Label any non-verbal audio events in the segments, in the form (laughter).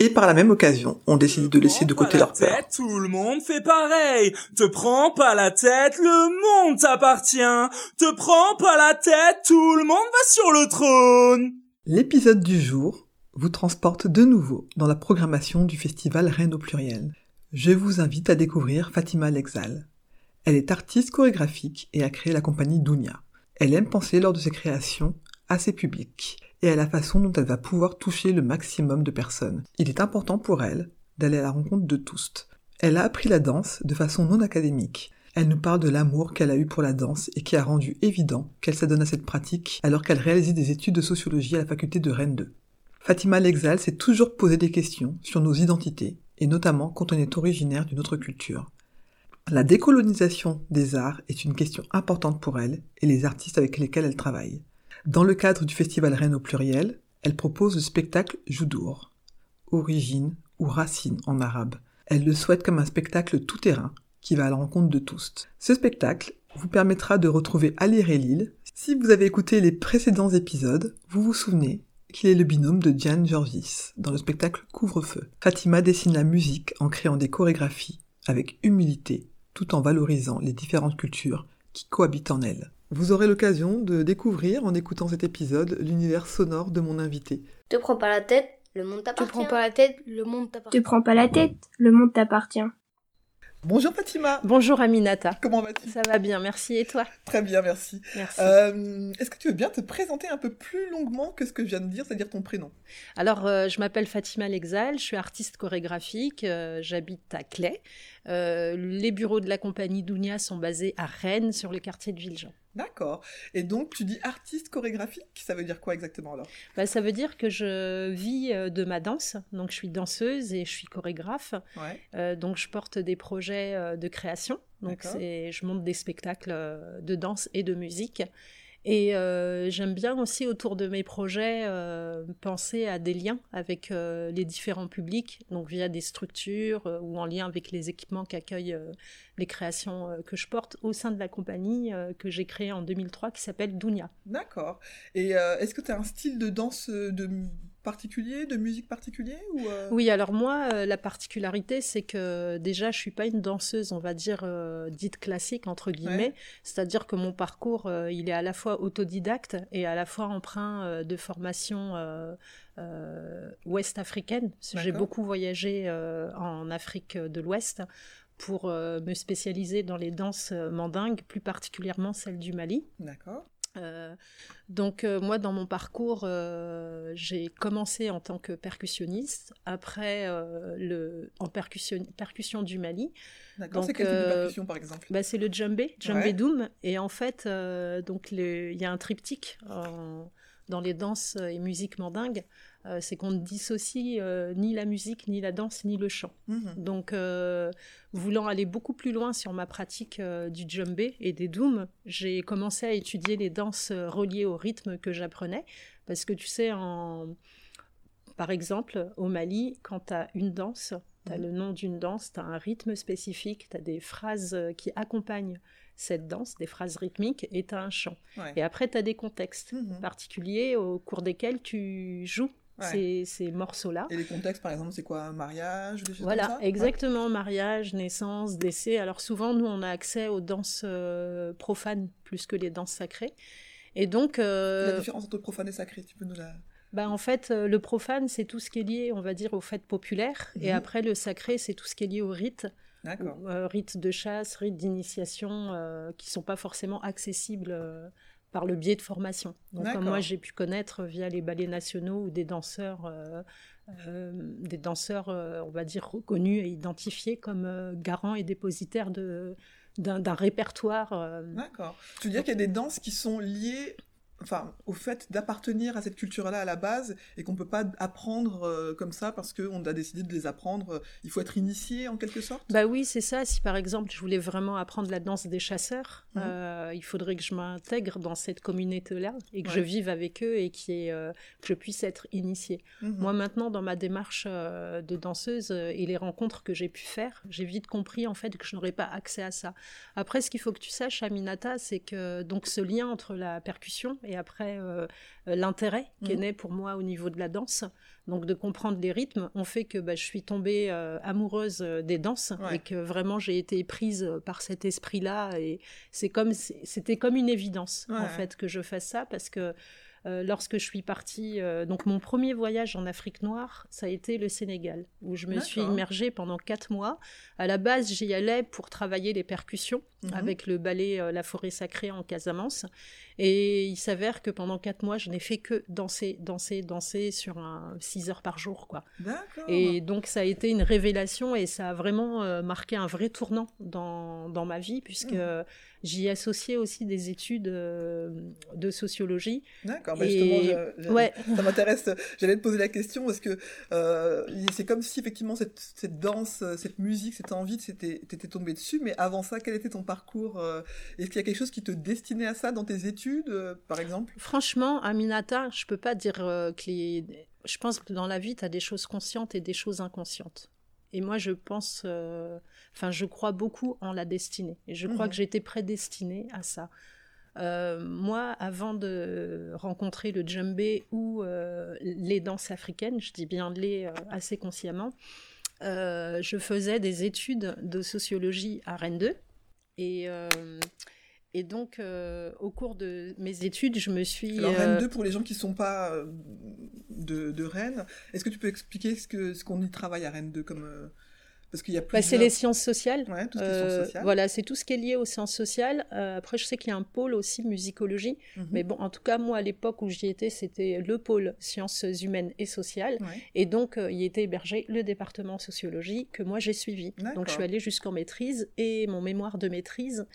Et par la même occasion, on décide de laisser de côté leur peur. Tout le monde fait pareil. Te prends pas la tête, le monde t'appartient. Te prends pas la tête, tout le monde va sur le trône. L'épisode du jour vous transporte de nouveau dans la programmation du festival Rennes au pluriel. Je vous invite à découvrir Fatima Lexal. Elle est artiste chorégraphique et a créé la compagnie Dunia. Elle aime penser lors de ses créations à ses publics et à la façon dont elle va pouvoir toucher le maximum de personnes. Il est important pour elle d'aller à la rencontre de tous. Elle a appris la danse de façon non académique. Elle nous parle de l'amour qu'elle a eu pour la danse et qui a rendu évident qu'elle s'adonne à cette pratique alors qu'elle réalisait des études de sociologie à la faculté de Rennes 2. Fatima Lexal s'est toujours posé des questions sur nos identités, et notamment quand on est originaire d'une autre culture. La décolonisation des arts est une question importante pour elle et les artistes avec lesquels elle travaille. Dans le cadre du festival Rennes au pluriel, elle propose le spectacle Joudour, origine ou racine en arabe. Elle le souhaite comme un spectacle tout-terrain qui va à la rencontre de tous. Ce spectacle vous permettra de retrouver Ali Lille. Si vous avez écouté les précédents épisodes, vous vous souvenez qu'il est le binôme de Diane Jorvis dans le spectacle Couvre-feu. Fatima dessine la musique en créant des chorégraphies avec humilité tout en valorisant les différentes cultures qui cohabitent en elle. Vous aurez l'occasion de découvrir en écoutant cet épisode l'univers sonore de mon invité. Te prends pas la tête, le monde Te t'appartient. prends pas la tête, le monde t'appartient. Te prends pas la tête, le monde t'appartient. Bonjour Fatima Bonjour Aminata. Comment vas-tu? Ça va bien, merci. Et toi? Très bien, merci. Merci. Euh, Est-ce que tu veux bien te présenter un peu plus longuement que ce que je viens de dire, c'est-à-dire ton prénom? Alors, euh, je m'appelle Fatima Lexal, je suis artiste chorégraphique, euh, j'habite à Clay. Euh, les bureaux de la compagnie Dounia sont basés à Rennes, sur le quartier de Villejean. D'accord. Et donc tu dis artiste chorégraphique, ça veut dire quoi exactement alors? Bah, ça veut dire que je vis euh, de ma danse, donc je suis danseuse et je suis chorégraphe. Ouais. Euh, donc je porte des projets de création. Donc je monte des spectacles de danse et de musique. Et euh, j'aime bien aussi autour de mes projets euh, penser à des liens avec euh, les différents publics, donc via des structures ou en lien avec les équipements qu'accueillent les créations que je porte au sein de la compagnie que j'ai créée en 2003 qui s'appelle Dunia. D'accord. Et est-ce que tu as un style de danse de particulier, de musique particulier ou euh, Oui, alors moi, euh, la particularité, c'est que déjà, je suis pas une danseuse, on va dire, euh, dite classique, entre guillemets. Ouais. C'est-à-dire que mon parcours, il est à la fois autodidacte et à la fois emprunt de formation ouest-africaine. Parce que J'ai beaucoup voyagé en Afrique de l'Ouest pour me spécialiser dans les danses mandingues, plus particulièrement celles du Mali. D'accord. Euh, donc euh, moi dans mon parcours euh, j'ai commencé en tant que percussionniste après le en percussion percussion du Mali D'accord. C'est quel type de percussion par exemple? bah, c'est le djembé djembé Ouais. doum et en fait donc il y a un triptyque en- dans les danses et musiques mandingues euh, c'est qu'on ne dissocie euh, ni la musique ni la danse ni le chant Mhm. donc, euh, voulant aller beaucoup plus loin sur ma pratique du djembé et des dooms, j'ai commencé à étudier les danses reliées au rythme que j'apprenais. Parce que tu sais, en... par exemple, au Mali, quand tu as une danse, tu as Mhm. le nom d'une danse, tu as un rythme spécifique, tu as des phrases qui accompagnent cette danse, des phrases rythmiques, et tu as un chant. Ouais. Et après, tu as des contextes Mhm. particuliers au cours desquels tu joues Ouais. ces, ces morceaux-là. Et les contextes par exemple, c'est quoi? Un mariage des choses Voilà, comme ça? Exactement, mariage, naissance, décès. Alors souvent, nous, on a accès aux danses euh, profanes plus que les danses sacrées. Et donc, euh, La différence entre profane et sacré, tu peux nous la. bah, en fait, euh, le profane, c'est tout ce qui est lié, on va dire, aux fêtes populaires. Et Mhm. après, le sacré, c'est tout ce qui est lié au rite, D'accord. euh, rites de chasse, rites d'initiation, qui sont pas forcément accessibles par le biais de formation. Donc, comme moi, j'ai pu connaître via les ballets nationaux ou des danseurs, euh, euh, des danseurs, euh, on va dire, reconnus et identifiés comme garants et dépositaires de, d'un, répertoire. D'accord. Tu veux dire qu'il y a des danses qui sont liées enfin, au fait d'appartenir à cette culture-là à la base et qu'on peut pas apprendre euh, comme ça parce qu'on a décidé de les apprendre. euh, Il faut être initié en quelque sorte? Bah oui, c'est ça. Si par exemple je voulais vraiment apprendre la danse des chasseurs, Mhm. euh, il faudrait que je m'intègre dans cette communauté-là et que je vive avec eux et ait, que je puisse être initiée. Mhm. Moi maintenant, dans ma démarche de danseuse et les rencontres que j'ai pu faire, j'ai vite compris en fait que je n'aurais pas accès à ça. Après, ce qu'il faut que tu saches, Aminata, c'est que donc ce lien entre la percussion et après euh, l'intérêt qui est Mhm. né pour moi au niveau de la danse, donc de comprendre les rythmes, ont fait que bah, je suis tombée euh, amoureuse euh, des danses Ouais. et que vraiment j'ai été prise par cet esprit-là et c'est comme c'était comme une évidence Ouais, en fait que je fasse ça parce que euh, lorsque je suis partie, euh, donc mon premier voyage en Afrique noire, ça a été le Sénégal, où je me suis immergée pendant quatre mois. À la base, j'y allais pour travailler les percussions Mhm. avec le ballet euh, La Forêt Sacrée en Casamance. Et il s'avère que pendant quatre mois, je n'ai fait que danser, danser, danser sur un six heures par jour, quoi. Et donc ça a été une révélation et ça a vraiment marqué un vrai tournant dans, dans ma vie puisque Mhm. j'y associais aussi des études de sociologie. D'accord. Bah Et- justement, je- je- Ouais. (laughs) ça m'intéresse. J'allais te poser la question parce que euh, c'est comme si effectivement cette, cette danse, cette musique, cette envie, t'étais tombé dessus. Mais avant ça, quel était ton parcours euh, Est-ce qu'il y a quelque chose qui te destinait à ça dans tes études, euh, par exemple? Franchement, Aminata, je peux pas dire euh, que les... Je pense que dans la vie, tu as des choses conscientes et des choses inconscientes. Et moi, je pense, euh, enfin, je crois beaucoup en la destinée. Et je crois Mhm. que j'étais prédestinée à ça. Euh, moi, avant de rencontrer le djembé ou euh, les danses africaines, je dis bien les euh, assez consciemment, je faisais des études de sociologie à Rennes 2. Et, et donc, au cours de mes études, je me suis... Alors Rennes 2, pour les gens qui sont pas de, de Rennes, est-ce que tu peux expliquer ce que ce qu'on y travaille à Rennes 2 comme parce qu'il y a bah, c'est les sciences sociales. Ouais, tout ce qui est Euh, sciences sociales. Voilà, c'est tout ce qui est lié aux sciences sociales. Euh, après, je sais qu'il y a un pôle aussi musicologie. Mhm. Mais bon, en tout cas, moi, à l'époque où j'y étais, c'était le pôle sciences humaines et sociales. Ouais. Et donc, euh, il était hébergé le département sociologie que moi, j'ai suivi. Donc, je suis allée jusqu'en maîtrise et mon mémoire de maîtrise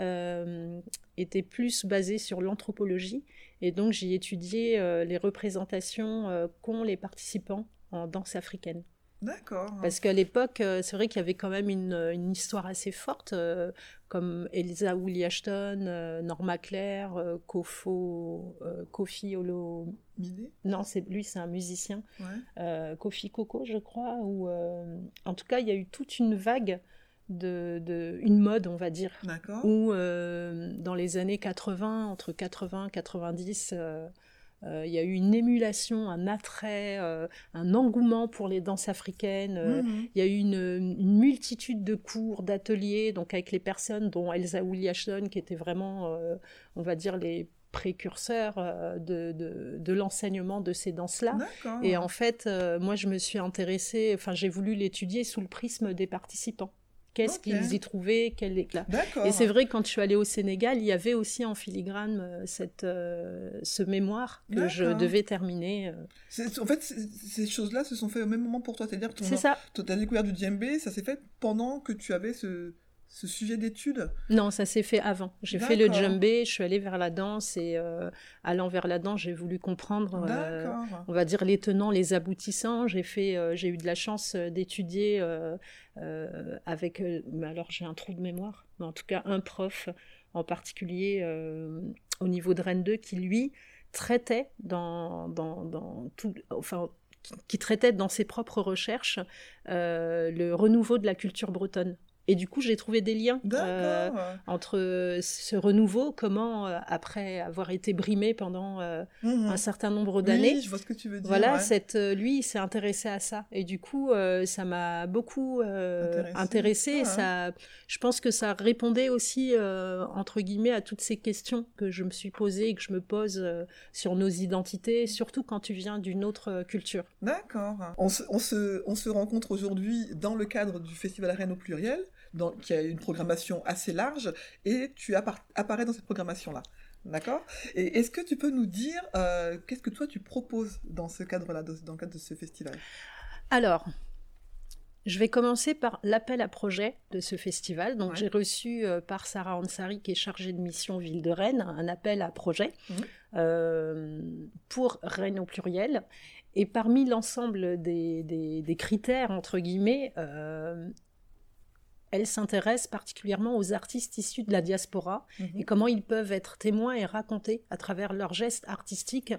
euh, était plus basé sur l'anthropologie. Et donc, j'y étudié euh, les représentations euh, qu'ont les participants en danse africaine. D'accord. Parce qu'à l'époque, euh, c'est vrai qu'il y avait quand même une, une histoire assez forte, euh, comme Elsa Willie Ashton, euh, Norma Claire, euh, Kofo, euh, Kofi Olo. Non, c'est lui, c'est un musicien. Ouais. Euh, Kofi Coco, je crois. Ou euh, en tout cas, il y a eu toute une vague de, de une mode, on va dire, D'accord. où euh, dans les années 80, entre 80 et 90, euh, euh, il y a eu une émulation, un attrait, euh, un engouement pour les danses africaines. euh, Mhm. Il y a eu une, une multitude de cours, d'ateliers, donc avec les personnes dont Elsa Willie Ashton, qui étaient vraiment, euh, on va dire, les précurseurs euh, de, de, de l'enseignement de ces danses-là. Et en fait, euh, moi, je me suis intéressée, enfin, j'ai voulu l'étudier sous le prisme des participants. Qu'est-ce qu'ils y trouvaient, quel éclat? Et c'est vrai, quand je suis allée au Sénégal, il y avait aussi en filigrane euh, cette, euh, ce mémoire que je devais terminer. euh. En fait, ces choses-là se sont fait au même moment pour toi. C'est-à-dire que C'est ça. ton, ta découverte du djembé, ça s'est fait pendant que tu avais ce, ce sujet d'étude? Non, ça s'est fait avant. J'ai fait le djembé, je suis allée vers la danse et euh, allant vers la danse, j'ai voulu comprendre, euh, on va dire les tenants, les aboutissants. J'ai fait, euh, j'ai eu de la chance d'étudier avec, mais alors j'ai un trou de mémoire, mais en tout cas un prof en particulier au niveau de Rennes 2 qui lui traitait dans dans dans tout, enfin qui, qui traitait dans ses propres recherches le renouveau de la culture bretonne. Et du coup, j'ai trouvé des liens euh, entre ce renouveau, comment, euh, après avoir été brimé pendant euh, Mhm. un certain nombre d'années, Oui, je vois ce que tu veux dire. voilà, ouais. cette, lui, il s'est intéressé à ça. Et du coup, ça m'a beaucoup Intéressé. Ouais. je pense que ça répondait aussi, entre guillemets, à toutes ces questions que je me suis posées et que je me pose sur nos identités, surtout quand tu viens d'une autre culture. D'accord. On se, on se, on se rencontre aujourd'hui dans le cadre du Festival Rennes au pluriel, dans, qui a une programmation assez large, et tu appar- apparais dans cette programmation-là. D'accord? Et est-ce que tu peux nous dire euh, qu'est-ce que toi tu proposes dans ce cadre-là, dans le cadre de ce festival? Alors, je vais commencer par l'appel à projet de ce festival. Donc, Ouais. j'ai reçu euh, par Sarah Ansari, qui est chargée de mission Ville de Rennes, un appel à projet Mhm. euh, pour Rennes au pluriel. Et parmi l'ensemble des, des- des critères, entre guillemets, elle s'intéresse particulièrement aux artistes issus de la diaspora Mhm. et comment ils peuvent être témoins et raconter à travers leurs gestes artistiques,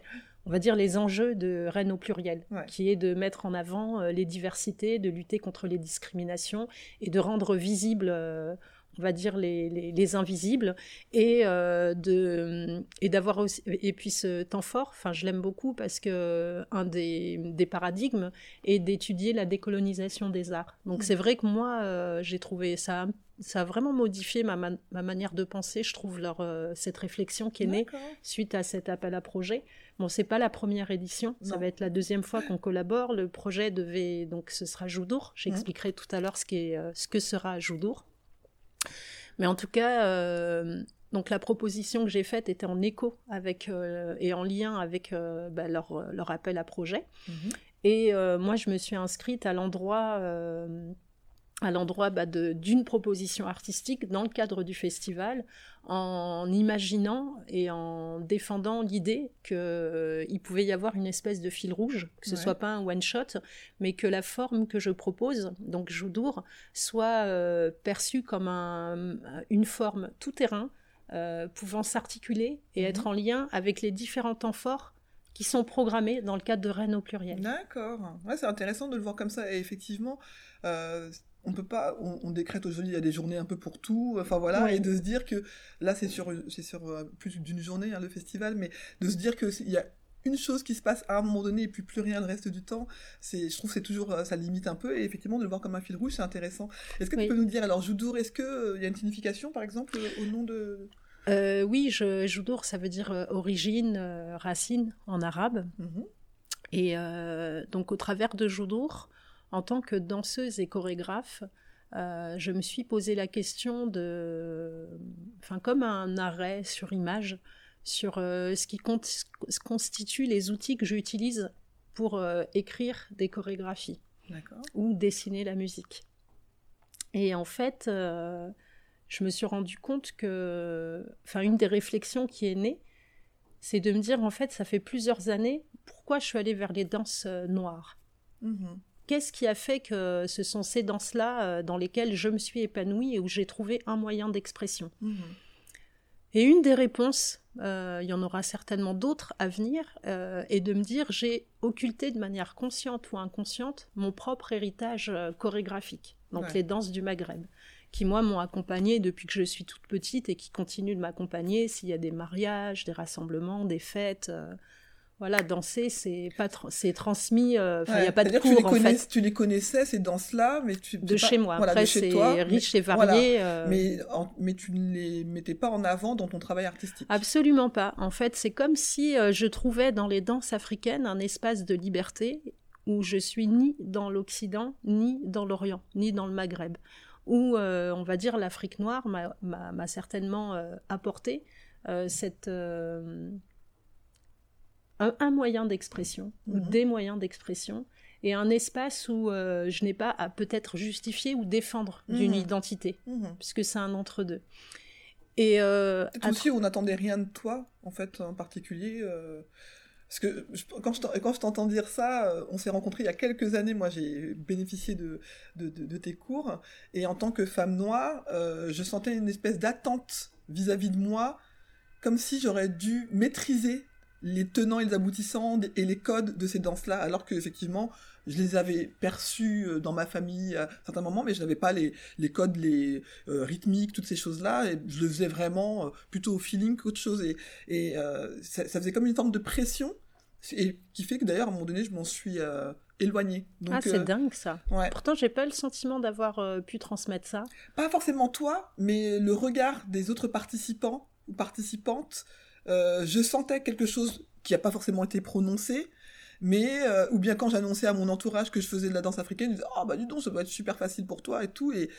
on va dire les enjeux de Rennes au pluriel, Ouais. qui est de mettre en avant euh, les diversités, de lutter contre les discriminations et de rendre visibles, euh, on va dire, les, les- les invisibles et euh, de et d'avoir aussi et puis ce temps fort. Enfin, je l'aime beaucoup parce que un des, des paradigmes est d'étudier la décolonisation des arts. Donc Mhm. c'est vrai que moi euh, j'ai trouvé ça ça a vraiment modifié ma, ma, ma manière de penser, je trouve, leur, euh, cette réflexion qui est née suite à cet appel à projet. Bon, c'est pas la première édition, ça va être la deuxième fois qu'on collabore. Le projet devait, donc ce sera Joudour. J'expliquerai tout à l'heure ce, qui est, euh, ce que sera Joudour. Mais en tout cas, euh, donc la proposition que j'ai faite était en écho avec euh, et en lien avec euh, bah, leur, leur appel à projet. Mhm. Et moi, je me suis inscrite à l'endroit, à l'endroit bah, d'une proposition artistique dans le cadre du festival, en imaginant et en défendant l'idée qu'il pouvait y avoir une espèce de fil rouge, que ce Ouais. soit pas un one shot, mais que la forme que je propose, donc Joudour, soit euh, perçue comme un- une forme tout terrain. euh, pouvant s'articuler et Mhm. être en lien avec les différents temps forts qui sont programmés dans le cadre de Rennes au pluriel. D'accord. Ouais, c'est intéressant de le voir comme ça. Et effectivement, euh, on peut pas, on, on décrète aujourd'hui, il y a des journées un peu pour tout. Enfin voilà, Ouais. et de se dire que là, c'est sur, c'est sur euh, plus d'une journée hein, le festival, mais de se dire que c'est- il y a une chose qui se passe à un moment donné et puis plus rien le reste du temps, c'est, je trouve que c'est toujours, euh, ça limite un peu et effectivement de le voir comme un fil rouge, c'est intéressant. Est-ce que Oui. tu peux nous dire alors Joudour, est-ce que euh, il y a une signification par exemple au nom de? Euh, oui, je, Joudour, ça veut dire euh, origine, racine en arabe. Mhm. Et donc, au travers de Joudour, en tant que danseuse et chorégraphe, euh, je me suis posé la question de, enfin, comme un arrêt sur image, sur euh, ce qui compte, ce constitue les outils que j'utilise pour euh, écrire des chorégraphies ou dessiner la musique. Et en fait, je me suis rendu compte que, enfin, une des réflexions qui est née, c'est de me dire, en fait, ça fait plusieurs années, pourquoi je suis allée vers les danses noires? Mhm. Qu'est-ce qui a fait que ce sont ces danses-là euh, dans lesquelles je me suis épanouie et où j'ai trouvé un moyen d'expression Mhm. et une des réponses, euh, il y en aura certainement d'autres à venir, euh, est de me dire j'ai occulté de manière consciente ou inconsciente mon propre héritage chorégraphique, donc Ouais. les danses du Maghreb, qui moi m'ont accompagnée depuis que je suis toute petite et qui continuent de m'accompagner s'il y a des mariages, des rassemblements, des fêtes. euh, voilà, danser, c'est pas tra- c'est transmis, euh, il n'y a Ouais, pas de que tu cours les, en fait. tu les connaissais ces danses-là, mais tu De chez moi. voilà, Après, c'est mais- riche et voilà. varié. euh, Mais, en- mais tu ne les mettais pas en avant dans ton travail artistique. Absolument pas. En fait, c'est comme si euh, je trouvais dans les danses africaines un espace de liberté où je suis ni dans l'Occident, ni dans l'Orient, ni dans le Maghreb. Où, on va dire, l'Afrique noire m'a- certainement apporté cette, un, un moyen d'expression, ou Mhm. des moyens d'expression, et un espace où euh, je n'ai pas à peut-être justifier ou défendre d'une Mhm. identité, Mhm. puisque c'est un entre-deux. Et euh, aussi on n'attendait rien de toi, en fait, en particulier. euh, Parce que je- quand je t'entends dire ça, euh, on s'est rencontrés il y a quelques années. Moi, j'ai bénéficié de, de, de- de tes cours. Et en tant que femme noire, je sentais une espèce d'attente vis-à-vis de moi, comme si j'aurais dû maîtriser les tenants et les aboutissants et les codes de ces danses-là, alors que effectivement, je les avais perçus euh, dans ma famille à certains moments, mais je n'avais pas les, les codes, les euh, rythmiques, toutes ces choses-là, et je le faisais vraiment euh, plutôt au feeling qu'autre chose, et, et euh, ça, ça faisait comme une forme de pression, et qui fait que d'ailleurs, à un moment donné, je m'en suis euh, éloignée. Donc, ah, c'est dingue ça. ouais. Pourtant, j'ai pas le sentiment d'avoir pu transmettre ça. pas forcément toi, mais le regard des autres participants ou participantes, euh, je sentais quelque chose qui n'a pas forcément été prononcé, mais euh, ou bien quand j'annonçais à mon entourage que je faisais de la danse africaine, ils disaient ah bah dis donc ça doit être super facile pour toi et tout. Et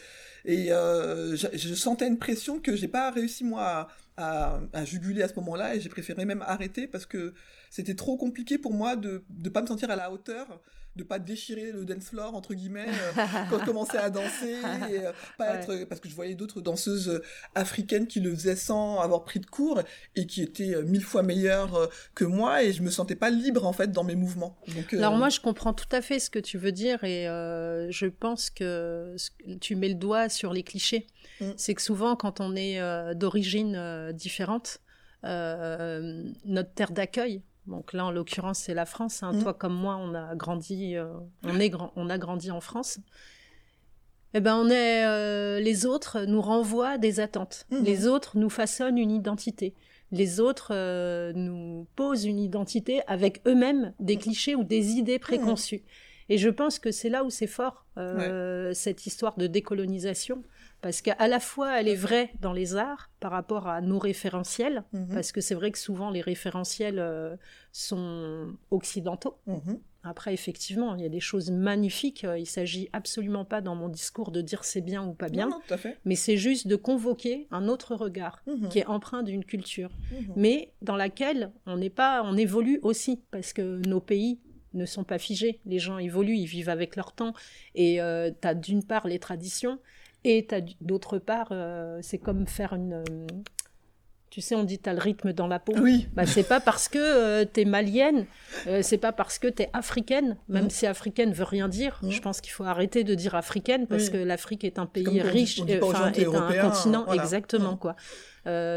et euh, je, je sentais une pression que j'ai pas réussi moi à, à, à juguler à ce moment-là et j'ai préféré même arrêter parce que c'était trop compliqué pour moi de de pas me sentir à la hauteur de pas déchirer le dance floor entre guillemets euh, quand (laughs) je commençais à danser et euh, pas Ouais. être parce que je voyais d'autres danseuses euh, africaines qui le faisaient sans avoir pris de cours et qui étaient euh, mille fois meilleures euh, que moi et je me sentais pas libre en fait dans mes mouvements. Donc euh, Alors moi, je comprends tout à fait ce que tu veux dire et euh, je pense que tu mets le doigt sur les clichés. Mm. C'est que souvent, quand on est euh, d'origine euh, différente, euh, notre terre d'accueil. Donc là, en l'occurrence, c'est la France. Hein. Mm. Toi comme moi, on a grandi, euh, on est grand, on a grandi en France. Eh ben, on est euh, les autres nous renvoient des attentes. Mhm. Les autres nous façonnent une identité. Les autres euh, nous posent une identité avec eux-mêmes des clichés ou des idées préconçues. Et je pense que c'est là où c'est fort cette histoire de décolonisation, parce qu'à la fois elle est vraie dans les arts par rapport à nos référentiels, mhm, parce que c'est vrai que souvent les référentiels euh, sont occidentaux. mhm, Après, effectivement, il y a des choses magnifiques. Euh, Il s'agit absolument pas dans mon discours de dire c'est bien ou pas bien, non, non, tout à fait. mais c'est juste de convoquer un autre regard Mhm, qui est empreint d'une culture, mais dans laquelle on n'est pas, on évolue aussi parce que nos pays ne sont pas figés. Les gens évoluent, ils vivent avec leur temps, et euh, t'as d'une part les traditions, et d'autre part, euh, c'est comme faire une, euh, tu sais, on dit t'as le rythme dans la peau. Oui. Bah, c'est pas parce que euh, t'es malienne, euh, c'est pas parce que t'es africaine, même Mhm. si africaine veut rien dire. Mhm. Je pense qu'il faut arrêter de dire africaine parce Oui. que l'Afrique est un pays riche, euh, enfin, est un continent, voilà. exactement quoi.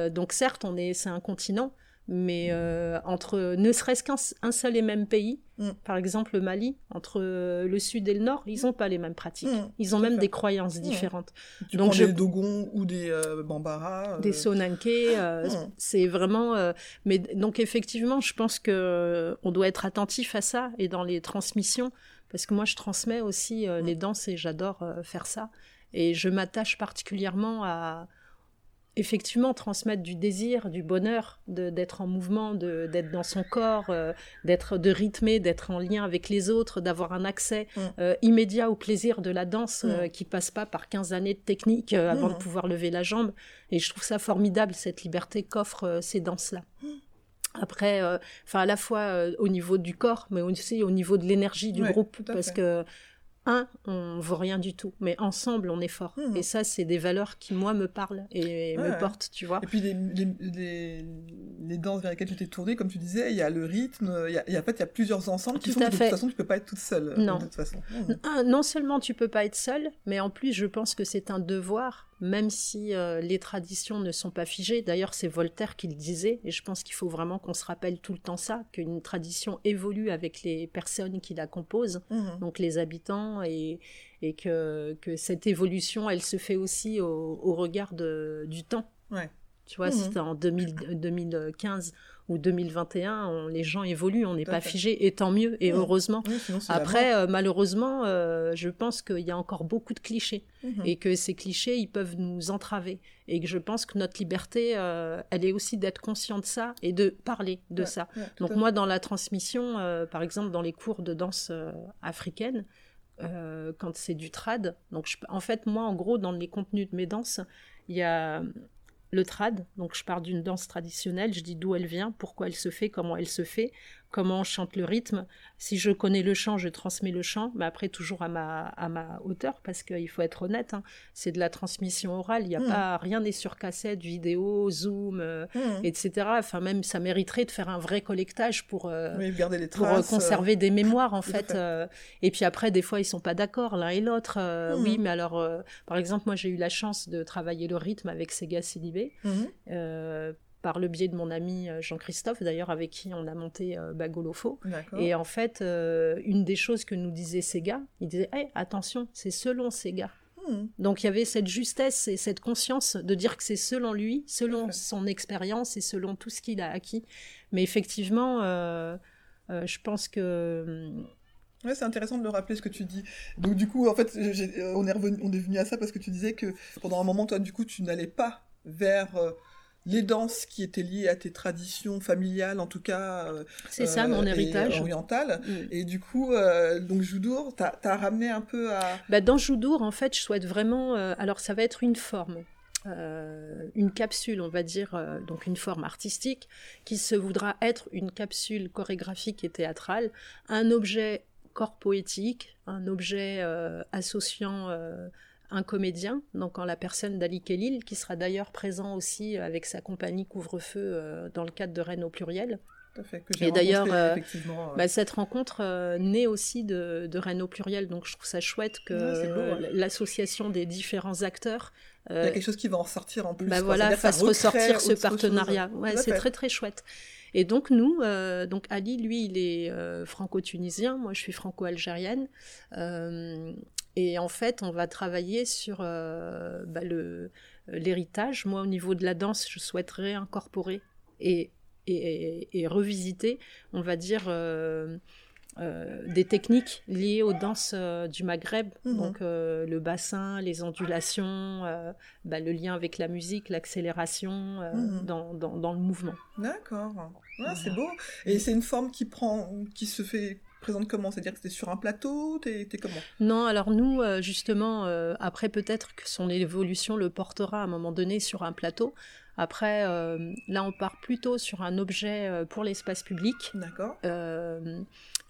Donc certes, on est, c'est un continent, mais euh, entre ne serait-ce qu'un un seul et même pays, Mm. par exemple le Mali, entre euh, le sud et le nord, ils ont pas les mêmes pratiques. Mm, Ils ont même fait. des croyances Mm. différentes. Tu Donc prends je- des Dogons ou des euh, Bambara. euh, Des Sonanké, c'est vraiment. mais donc effectivement, je pense que on doit être attentif à ça et dans les transmissions, parce que moi je transmets aussi les danses et j'adore faire ça. Et je m'attache particulièrement à effectivement transmettre du désir, du bonheur, d'être en mouvement, d'être dans son corps, euh, d'être de rythmer, d'être en lien avec les autres, d'avoir un accès Mm. euh, immédiat au plaisir de la danse euh, Mm. qui passe pas par 15 années de technique euh, avant Mm. de pouvoir lever la jambe. Et je trouve ça formidable cette liberté qu'offrent euh, ces danses-là. Après, euh, enfin à la fois euh, au niveau du corps, mais aussi au niveau de l'énergie du Ouais, groupe, parce que un, on vaut rien du tout, mais ensemble on est fort. Mhm. Et ça, c'est des valeurs qui moi me parlent et Ouais, me portent, tu vois. Et puis les, les, les, les danses vers lesquelles tu t'es tournée, comme tu disais, il y a le rythme, il y a, en fait il y a plusieurs ensembles qui Tout font que à de fait. toute façon tu peux pas être toute seule. Non. De toute façon. Un, non seulement tu peux pas être seul, mais en plus je pense que c'est un devoir, même si euh, les traditions ne sont pas figées. D'ailleurs, c'est Voltaire qui le disait, et je pense qu'il faut vraiment qu'on se rappelle tout le temps ça, qu'une tradition évolue avec les personnes qui la composent, Mhm. donc les habitants, et, et que, que cette évolution, elle se fait aussi au, au regard de, du temps. Ouais. Tu vois, si c'était en 2000 2015 ou 2021, on- les gens évoluent, on n'est pas figé, et tant mieux, et heureusement. Après, euh, malheureusement, euh, je pense qu'il y a encore beaucoup de clichés. Mhm. et que ces clichés, ils peuvent nous entraver. Et que je pense que notre liberté, euh, elle est aussi d'être conscient de ça et de parler de Ouais, ça. ouais, Donc moi, dans la transmission, par exemple, dans les cours de danse africaine, euh, quand c'est du trad, donc je- en fait, moi, en gros, dans les contenus de mes danses, il y a le trad, donc je pars d'une danse traditionnelle, je dis d'où elle vient, pourquoi elle se fait, comment elle se fait, comment on chante le rythme. Si je connais le chant, je transmets le chant, mais après toujours à ma, à ma hauteur, parce qu'il faut être honnête, hein, c'est de la transmission orale, il y a Mm. pas, rien n'est sur cassette, vidéo, zoom, euh, Mhm. etc. Enfin, même, ça mériterait de faire un vrai collectage pour, euh, Oui, garder les pour euh, traces. conserver des mémoires (laughs) en fait. et puis après, des fois, ils sont pas d'accord l'un et l'autre. Oui, mais alors, par exemple, moi, j'ai eu la chance de travailler le rythme avec Sega Sidibé, par le biais de mon ami euh, Jean-Christophe, d'ailleurs, avec qui on a monté euh, Bagolofo. Et en fait, euh, une des choses que nous disait Sega, il disait hey, attention, c'est selon Sega. Mhm. Donc il y avait cette justesse et cette conscience de dire que c'est selon lui, selon son expérience et selon tout ce qu'il a acquis. Mais effectivement, euh, je pense que Ouais, c'est intéressant de le rappeler ce que tu dis. Donc du coup, en fait, on est revenu, on est venu à ça parce que tu disais que pendant un moment, toi, du coup, tu n'allais pas vers les danses qui étaient liées à tes traditions familiales, en tout cas. euh, c'est ça euh, mon et héritage. orientales. Mm. Et du coup, euh, donc Joudour, t'as as ramené un peu à. Bah, dans Joudour, en fait, je souhaite vraiment. euh, alors, ça va être une forme, euh, une capsule, on va dire, euh, donc une forme artistique, qui se voudra être une capsule chorégraphique et théâtrale, un objet corps poétique, un objet associant un comédien, donc en la personne d'Ali Kellil, qui sera d'ailleurs présent aussi avec sa compagnie Couvre-feu dans le cadre de Rennes au pluriel. et d'ailleurs, bah, cette rencontre naît aussi de, de Rennes au pluriel, donc je trouve ça chouette que l'association des différents acteurs il y a quelque chose qui va en ressortir en plus. Bah voilà, fasse ressortir ce partenariat. Ouais, c'est très très chouette. Et donc nous, euh, donc Ali, lui, il est euh, franco-tunisien, moi je suis franco-algérienne. Euh, et en fait, on va travailler sur bah, le l'héritage. Moi, au niveau de la danse, je souhaiterais incorporer et, et, et revisiter, on va dire, euh, des techniques liées aux danses euh, du Maghreb, mhm. donc euh, le bassin, les ondulations, bah, le lien avec la musique, l'accélération mhm. dans, dans, le mouvement. D'accord, ah, c'est beau. Et c'est une forme qui prend, qui se fait comment? C'est-à-dire que c'était sur un plateau? T'es comment? Non, alors nous, justement, après peut-être que son évolution le portera à un moment donné sur un plateau. Après, là, on part plutôt sur un objet pour l'espace public. D'accord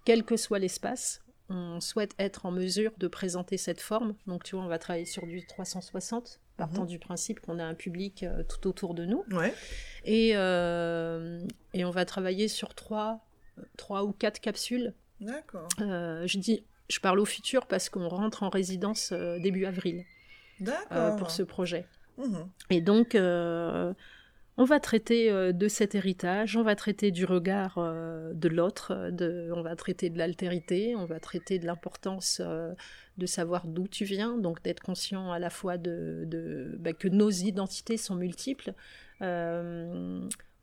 quel que soit l'espace, on souhaite être en mesure de présenter cette forme. Donc, tu vois, on va travailler sur du 360, partant mhm. du principe qu'on a un public euh, tout autour de nous. Et, euh, et on va travailler sur trois, trois ou quatre capsules. D'accord. Euh, je dis, je parle au futur parce qu'on rentre en résidence début avril. pour ce projet. Mhm. Et donc, on va traiter euh, de cet héritage, on va traiter du regard euh, de l'autre, on va traiter de l'altérité, on va traiter de l'importance euh, de savoir d'où tu viens, donc d'être conscient à la fois de, bah, que nos identités sont multiples.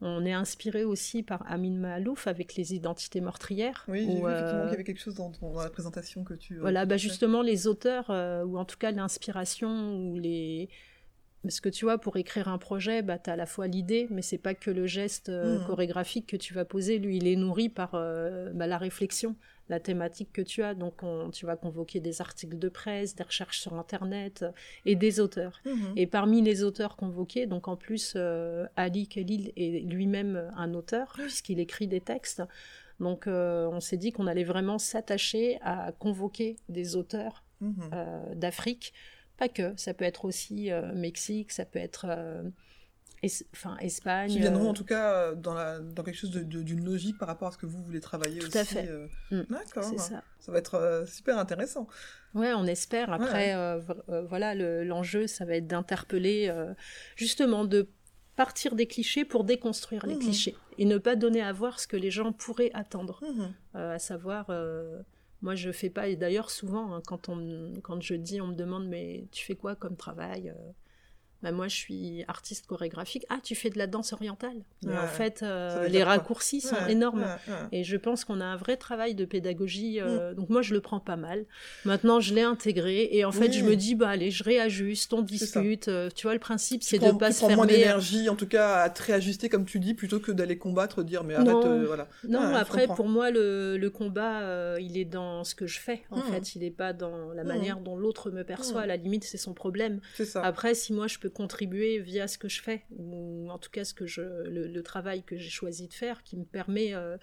On est inspiré aussi par Amin Mahalouf avec les identités meurtrières. Oui, j'ai vu effectivement qu'il y avait quelque chose dans, la présentation que tu. voilà, bah justement les auteurs, ou en tout cas l'inspiration, ou les, parce que tu vois, pour écrire un projet, bah, tu as à la fois l'idée, mais c'est pas que le geste euh, hmm. chorégraphique que tu vas poser. Lui, il est nourri par euh, bah, la réflexion, la thématique que tu as. Donc, tu vas convoquer des articles de presse, des recherches sur Internet euh, et des auteurs. Hmm. Et parmi les auteurs convoqués, donc en plus, Ali Khalil est lui-même un auteur, puisqu'il écrit des textes. Donc, on s'est dit qu'on allait vraiment s'attacher à convoquer des auteurs hmm. d'Afrique pas que, ça peut être aussi euh, Mexique, ça peut être euh, enfin Espagne. Qui viendront euh, en tout cas dans, la, dans quelque chose d'une logique par rapport à ce que vous voulez travailler tout aussi. à fait. Mm. D'accord. C'est ça. Ça va être super intéressant. Ouais, on espère. Après, voilà, l'enjeu, ça va être d'interpeller, justement, de partir des clichés pour déconstruire les mmh clichés et ne pas donner à voir ce que les gens pourraient attendre, mmh à savoir moi, je fais pas, et d'ailleurs, souvent, hein, quand, on, quand je dis, on me demande, mais tu fais quoi comme travail euh, bah, moi, je suis artiste chorégraphique. Ah, tu fais de la danse orientale. en fait, euh, les raccourcis sont énormes. Et je pense qu'on a un vrai travail de pédagogie. Euh, mm. Donc moi, je le prends pas mal. Maintenant, je l'ai intégré. Et en fait, je me dis, bah allez, je réajuste, on discute. Euh, tu vois, le principe, c'est de pas se fermer. moins d'énergie, en tout cas, à te réajuster, comme tu dis, plutôt que d'aller combattre, dire, mais arrête, non. voilà. Non, après, pour moi, le, le combat, il est dans ce que je fais. En mm. fait, il n'est pas dans la mm. manière dont l'autre me perçoit. À la limite, c'est son problème. Après, si moi, je peux contribuer via ce que je fais, ou en tout cas ce que je, le, travail que j'ai choisi de faire, qui me permet euh,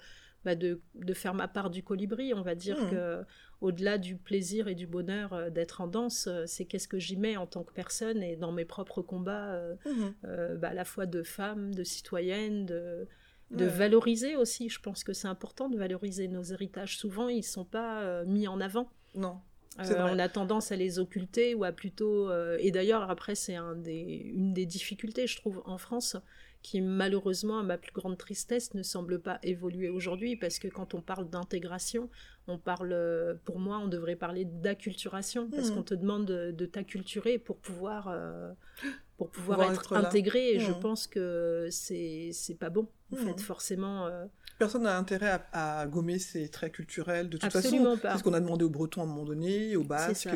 bah, de, de, faire ma part du colibri. On va dire mmh. que au-delà du plaisir et du bonheur euh, d'être en danse, euh, c'est qu'est-ce que j'y mets en tant que personne et dans mes propres combats, mmh. bah, à la fois de femme, de citoyenne, de, de valoriser aussi. Je pense que c'est important de valoriser nos héritages. Souvent, ils sont pas mis en avant. Non. Euh, on a tendance à les occulter ou à plutôt. Euh, et d'ailleurs, après, c'est un des, une des difficultés, je trouve, en France, qui malheureusement, à ma plus grande tristesse, ne semble pas évoluer aujourd'hui, parce que quand on parle d'intégration, on parle, pour moi, on devrait parler d'acculturation, parce mmh. qu'on te demande de, t'acculturer pour pouvoir, euh, pour pouvoir, être, intégré. Et je mmh. pense que c'est pas bon, en mmh. fait, forcément personne n'a intérêt à, gommer ces traits culturels de toute façon. Pas. C'est ce qu'on a demandé aux Bretons à un moment donné, aux Basques.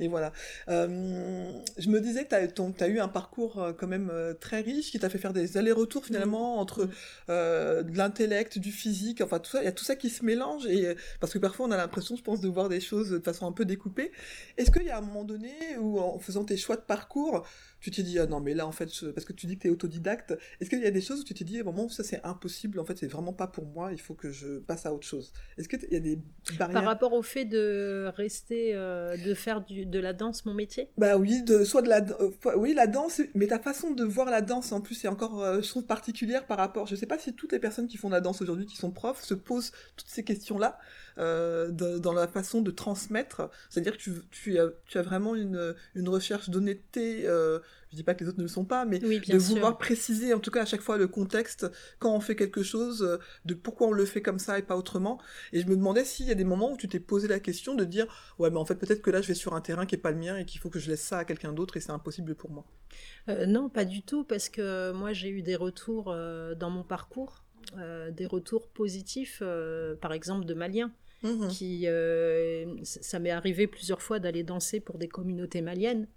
Et voilà. Euh, je me disais que tu as, eu un parcours euh, quand même euh, très riche qui t'a fait faire des allers-retours finalement entre de l'intellect, du physique, enfin tout ça. Il y a tout ça qui se mélange. Et, parce que parfois on a l'impression, je pense, de voir des choses de façon un peu découpée. Est-ce qu'il y a un moment donné où en faisant tes choix de parcours, tu t'es dit, ah non, mais là, en fait, parce que tu dis que tu es autodidacte, est-ce qu'il y a des choses où tu t'es dit, bon, ça, c'est impossible, en fait, c'est vraiment pas pour moi, il faut que je passe à autre chose. Est-ce qu'il y a des barrières Par rapport au fait de rester, euh, de faire du, de la danse mon métier? Bah oui, de, soit de la, euh, oui, la danse, mais ta façon de voir la danse, en plus, c'est encore, euh, je trouve, particulière par rapport, je sais pas si toutes les personnes qui font de la danse aujourd'hui, qui sont profs, se posent toutes ces questions-là. Euh, dans la façon de transmettre. C'est-à-dire que tu, tu, as, tu, as, vraiment une, une recherche d'honnêteté. Euh, je dis pas que les autres ne le sont pas, mais de vouloir préciser, en tout cas à chaque fois, le contexte quand on fait quelque chose, euh, de pourquoi on le fait comme ça et pas autrement. Et je me demandais s'il y a des moments où tu t'es posé la question de dire ouais, mais en fait peut-être que là je vais sur un terrain qui est pas le mien et qu'il faut que je laisse ça à quelqu'un d'autre et c'est impossible pour moi. Euh, non, pas du tout, parce que moi j'ai eu des retours euh, dans mon parcours. Euh, des retours positifs, euh, par exemple de Maliens, mmh. qui euh, ça m'est arrivé plusieurs fois d'aller danser pour des communautés maliennes,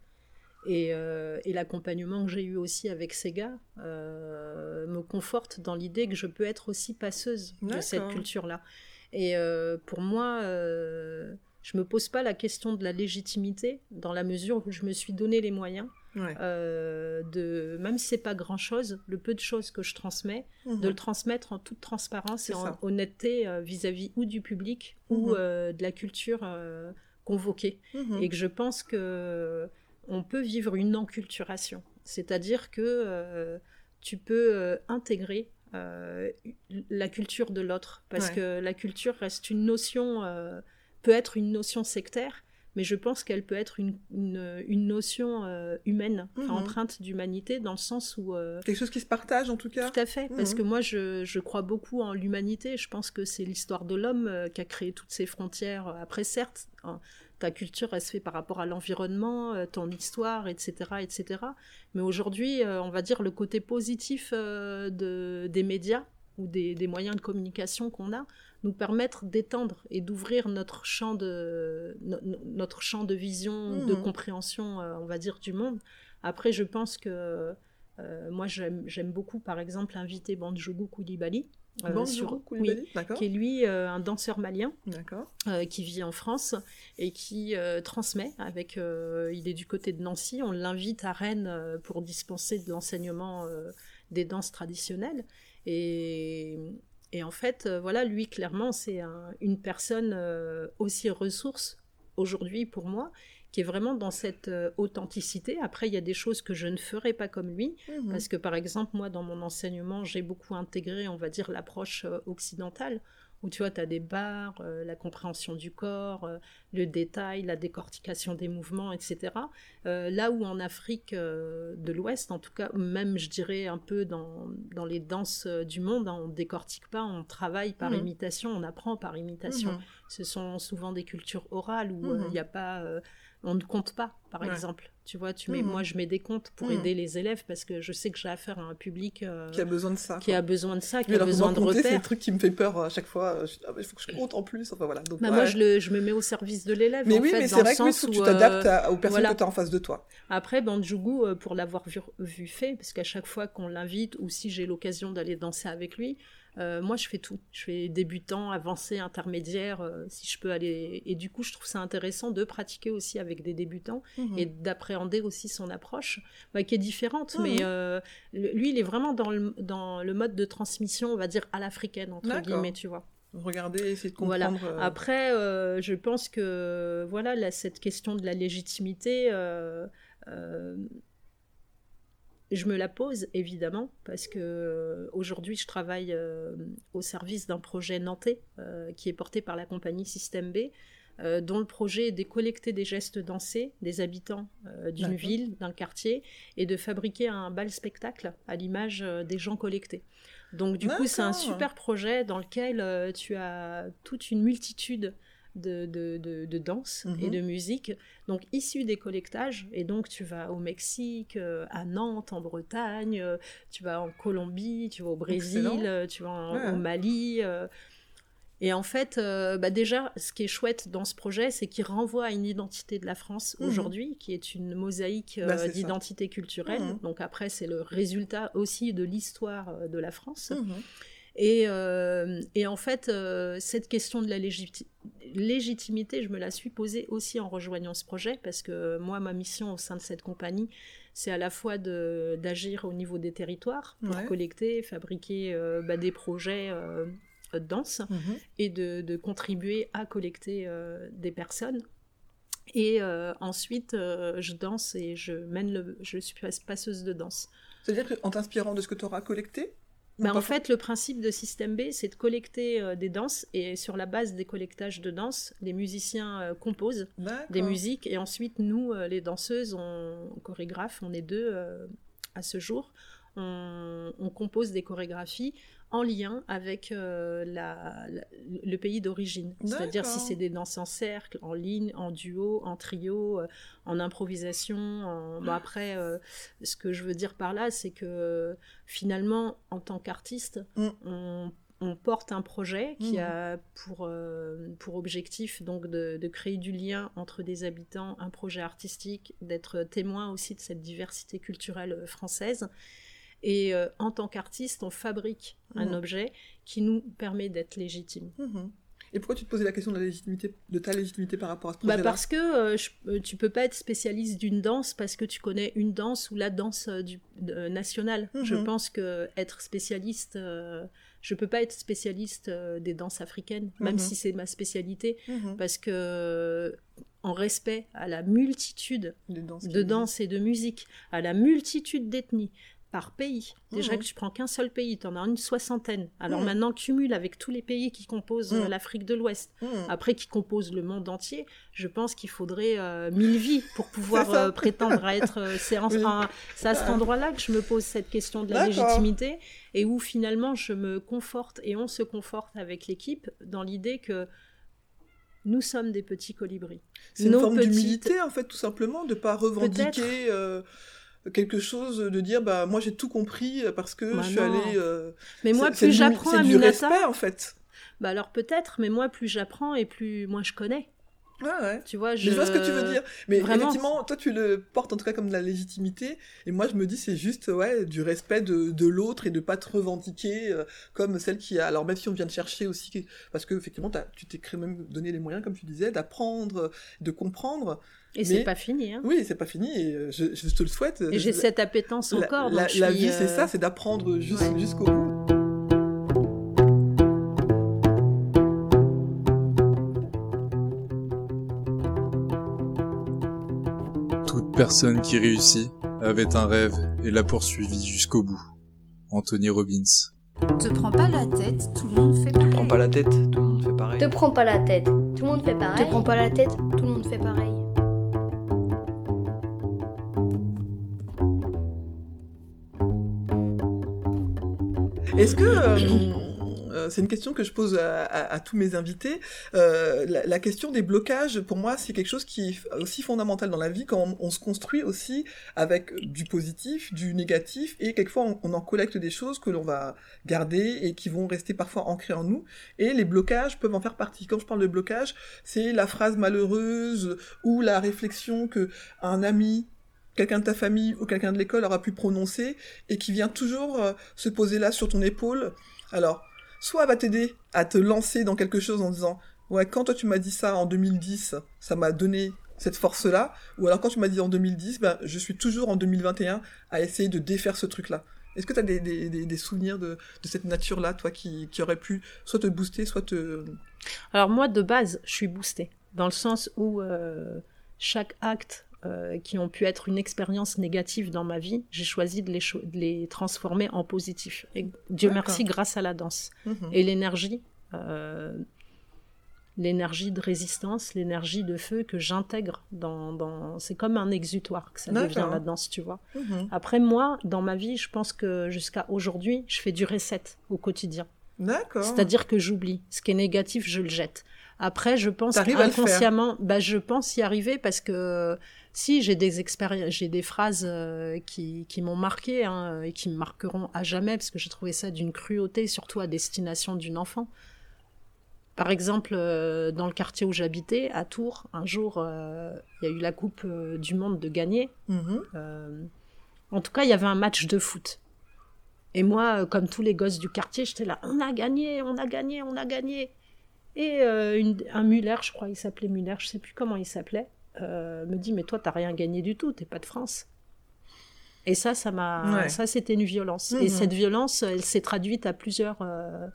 et, et l'accompagnement que j'ai eu aussi avec ces gars me conforte dans l'idée que je peux être aussi passeuse de cette culture-là. Et pour moi, je me pose pas la question de la légitimité dans la mesure où je me suis donné les moyens Ouais. Euh, de même si c'est pas grand chose, le peu de choses que je transmets, mmh. de le transmettre en toute transparence et en ça. honnêteté vis-à-vis -vis ou du public mmh. ou euh, de la culture euh, convoquée. Mmh. Et que je pense que on peut vivre une enculturation, c'est-à-dire que tu peux intégrer la culture de l'autre parce ouais. que la culture reste une notion, peut être une notion sectaire mais je pense qu'elle peut être une, une, une notion euh, humaine, mmh. empreinte d'humanité, dans le sens où... Euh, Quelque chose qui se partage, en tout cas Tout à fait, mmh. parce que moi, je, je, crois beaucoup en l'humanité. Je pense que c'est l'histoire de l'homme euh, qui a créé toutes ces frontières. Après, certes, hein, ta culture, elle se fait par rapport à l'environnement, ton histoire, etc., etc. Mais aujourd'hui, on va dire le côté positif de, des médias ou des, des moyens de communication qu'on a, nous permettre d'étendre et d'ouvrir notre champ de no, notre champ de vision, mmh. de compréhension, euh, on va dire, du monde. Après, je pense que euh, moi, j'aime beaucoup, par exemple, inviter Bandjougou Koulibaly. Euh, sur, Koulibaly, oui, qui est lui euh, un danseur malien qui vit en France et qui transmet avec il est du côté de Nancy on l'invite à Rennes pour dispenser de l'enseignement des danses traditionnelles et et en fait, euh, voilà, lui, clairement, c'est un, une personne euh, aussi ressource aujourd'hui pour moi, qui est vraiment dans cette euh, authenticité. Après, il y a des choses que je ne ferai pas comme lui, mmh. parce que par exemple, moi, dans mon enseignement, j'ai beaucoup intégré, on va dire, l'approche occidentale où tu vois, tu as des barres, euh, la compréhension du corps, euh, le détail, la décortication des mouvements, etc. Euh, là où en Afrique de l'Ouest, en tout cas, même je dirais un peu dans, dans les danses du monde, hein, on ne décortique pas, on travaille par mmh. imitation, on apprend par imitation. Mmh. Ce sont souvent des cultures orales où il mmh. n'y a pas on ne compte pas, par ouais. exemple. Tu vois, tu mets, mmh. moi je mets des comptes pour mmh. aider les élèves parce que je sais que j'ai affaire à un public euh, qui a besoin de ça, qui quoi. a besoin de ça, qui Mais a besoin de repères. C'est le truc qui me fait peur à chaque fois. Je, ah, il faut que je compte en plus. Enfin voilà. Donc, bah, ouais. Moi je, le, je, me mets au service de l'élève. Mais en oui, fait, mais c'est vrai que oui, tu t'adaptes euh, aux personnes voilà. que tu as en face de toi. Après, Bandjougou, euh, pour l'avoir vu, vu, fait, parce qu'à chaque fois qu'on l'invite ou si j'ai l'occasion d'aller danser avec lui, euh, moi, je fais tout. Je fais débutant, avancé, intermédiaire, euh, si je peux aller. Et du coup, je trouve ça intéressant de pratiquer aussi avec des débutants mmh. et d'appréhender aussi son approche, bah, qui est différente. Mmh. Mais euh, lui, il est vraiment dans le, dans le mode de transmission, on va dire, à l'africaine, entre guillemets, tu vois. Regardez, essayer de comprendre. Voilà. Après, je pense que voilà, là, cette question de la légitimité je me la pose évidemment parce que euh, aujourd'hui je travaille euh, au service d'un projet nantais euh, qui est porté par la compagnie Système B, dont le projet est de collecter des gestes dansés des habitants euh, d'une ville, d'un quartier, et de fabriquer un bal spectacle à l'image euh, des gens collectés. Donc du coup c'est un super projet dans lequel tu as toute une multitude de, de, de, de danse mmh. et de musique, donc issus des collectages. Et donc tu vas au Mexique, euh, à Nantes, en Bretagne, euh, tu vas en Colombie, tu vas au Brésil, Excellent. tu vas en, ouais. au Mali. Euh, et en fait, euh, bah déjà, ce qui est chouette dans ce projet, c'est qu'il renvoie à une identité de la France mmh. aujourd'hui, qui est une mosaïque euh, bah, d'identité culturelle. Mmh. Donc après, c'est le résultat aussi de l'histoire de la France. Mmh. Et, et en fait, cette question de la légitimité, je me la suis posée aussi en rejoignant ce projet, parce que moi, ma mission au sein de cette compagnie, c'est à la fois d'agir au niveau des territoires pour collecter, fabriquer bah, des projets de danse mhm. et de, de, contribuer à collecter des personnes et euh, ensuite, euh, je danse et je mène le. Je suis passeuse de danse. C'est-à-dire qu'en t'inspirant de ce que tu auras collecté ben, En fait, le principe de Système B, c'est de collecter euh, des danses et sur la base des collectages de danse, les musiciens composent des musiques et ensuite, nous, les danseuses, on, chorégraphe, on est deux à ce jour. On, on, compose des chorégraphies en lien avec euh, le pays d'origine. C'est-à-dire si c'est des danses en cercle, en ligne, en duo, en trio, euh, en improvisation. après, euh, ce que je veux dire par là, c'est que finalement, en tant qu'artiste, mm. on, porte un projet qui mm. a pour, pour objectif donc de, de, créer du lien entre des habitants, un projet artistique, d'être témoin aussi de cette diversité culturelle française. Et euh, en tant qu'artiste, on fabrique un mhm. objet qui nous permet d'être légitime. Mhm. Et pourquoi tu te posais la question de, la légitimité, de ta légitimité par rapport à ce bah, projet-là Parce que euh, euh, tu peux pas être spécialiste d'une danse parce que tu connais une danse ou la danse du, nationale. Je mhm. pense que être spécialiste, je peux pas être spécialiste des danses africaines, même si c'est ma spécialité, parce que en respect à la multitude de danses et de musique, à la multitude d'ethnies, par pays. Déjà mmh. que tu prends qu'un seul pays, tu en as une soixantaine. Alors mmh. maintenant, cumule avec tous les pays qui composent euh, mmh. l'Afrique de l'Ouest, après qui composent le monde entier, je pense qu'il faudrait euh, mille vies pour pouvoir euh, prétendre à être... c'est à cet endroit-là que je me pose cette question de la légitimité et où finalement je me conforte et on se conforte avec l'équipe dans l'idée que nous sommes des petits colibris. C'est une forme d'humilité, en fait, tout simplement, de ne pas revendiquer quelque chose de dire bah moi j'ai tout compris parce que bah je suis allée euh, mais moi plus j'apprends à du respect en fait. Bah alors peut-être mais moi plus j'apprends et plus moi je connais Ouais, ouais. Tu vois, je... vois ce que tu veux dire. Mais effectivement, toi, tu le portes en tout cas comme de la légitimité. Et moi, je me dis, c'est juste ouais, du respect de, de l'autre et de pas te revendiquer euh, comme celle qui a. Alors, même si on vient de chercher aussi, parce que effectivement, tu t'es même donné les moyens, comme tu disais, d'apprendre, de comprendre. Et c'est pas fini. Hein. Oui, c'est pas fini et euh, je, je, te le souhaite. Et j'ai cette appétence encore. La, la, vie, c'est ça, euh, c'est d'apprendre jusqu'au bout. Toute personne qui réussit avait un rêve et l'a poursuivi jusqu'au bout. Anthony Robbins. Te prends pas la tête, tout le monde fait pareil. Te prends pas la tête, tout le monde fait pareil. Te prends pas la tête, tout le monde fait pareil. Te prends pas la tête, tout le monde fait pareil. Est-ce que euh, (clears throat) euh, c'est une question que je pose à, tous mes invités. Euh, la, question des blocages, pour moi, c'est quelque chose qui est aussi fondamental dans la vie quand on, se construit aussi avec du positif, du négatif, et quelquefois on, en collecte des choses que l'on va garder et qui vont rester parfois ancrées en nous. Et les blocages peuvent en faire partie. Quand je parle de blocage, c'est la phrase malheureuse ou la réflexion que un ami quelqu'un de ta famille ou quelqu'un de l'école aura pu prononcer et qui vient toujours euh, se poser là sur ton épaule. Alors, soit va t'aider à te lancer dans quelque chose en disant ouais quand toi tu m'as dit ça en 2010 ça m'a donné cette force là ou alors quand tu m'as dit en 2010 ben je suis toujours en 2021 à essayer de défaire ce truc là est-ce que tu as des, des, des, souvenirs de, de cette nature là toi qui, qui aurait pu soit te booster soit te alors moi de base je suis boostée. Dans le sens où euh, chaque acte euh, qui ont pu être une expérience négative dans ma vie, j'ai choisi de les, de les, transformer en positif. Et Dieu merci grâce à la danse. Mhm. Et l'énergie, euh, l'énergie de résistance, l'énergie de feu que j'intègre dans, dans... C'est comme un exutoire que ça devient la danse, tu vois. Mhm. Après, moi, dans ma vie, je pense que jusqu'à aujourd'hui, je fais du reset au quotidien. D'accord. C'est-à-dire que j'oublie. Ce qui est négatif, je le jette. Après, je pense inconsciemment, bah, je pense y arriver parce que si j'ai des expériences, j'ai des phrases euh, qui, qui m'ont marqué hein, et qui me marqueront à jamais parce que j'ai trouvé ça d'une cruauté, surtout à destination d'une enfant. Par exemple, euh, dans le quartier où j'habitais, à Tours, un jour, euh, il y a eu la Coupe du Monde de gagner. Mm-hmm. en tout cas, il y avait un match de foot. Et moi, comme tous les gosses du quartier, j'étais là, on a gagné, on a gagné, on a gagné. Et euh, un Muller, je crois, il s'appelait Muller, je sais plus comment il s'appelait, euh, me dit, mais toi, t'as rien gagné du tout, t'es pas de France. Et ça, ça m'a, ça, c'était une violence. Et mhm. cette violence, elle s'est traduite à plusieurs, euh,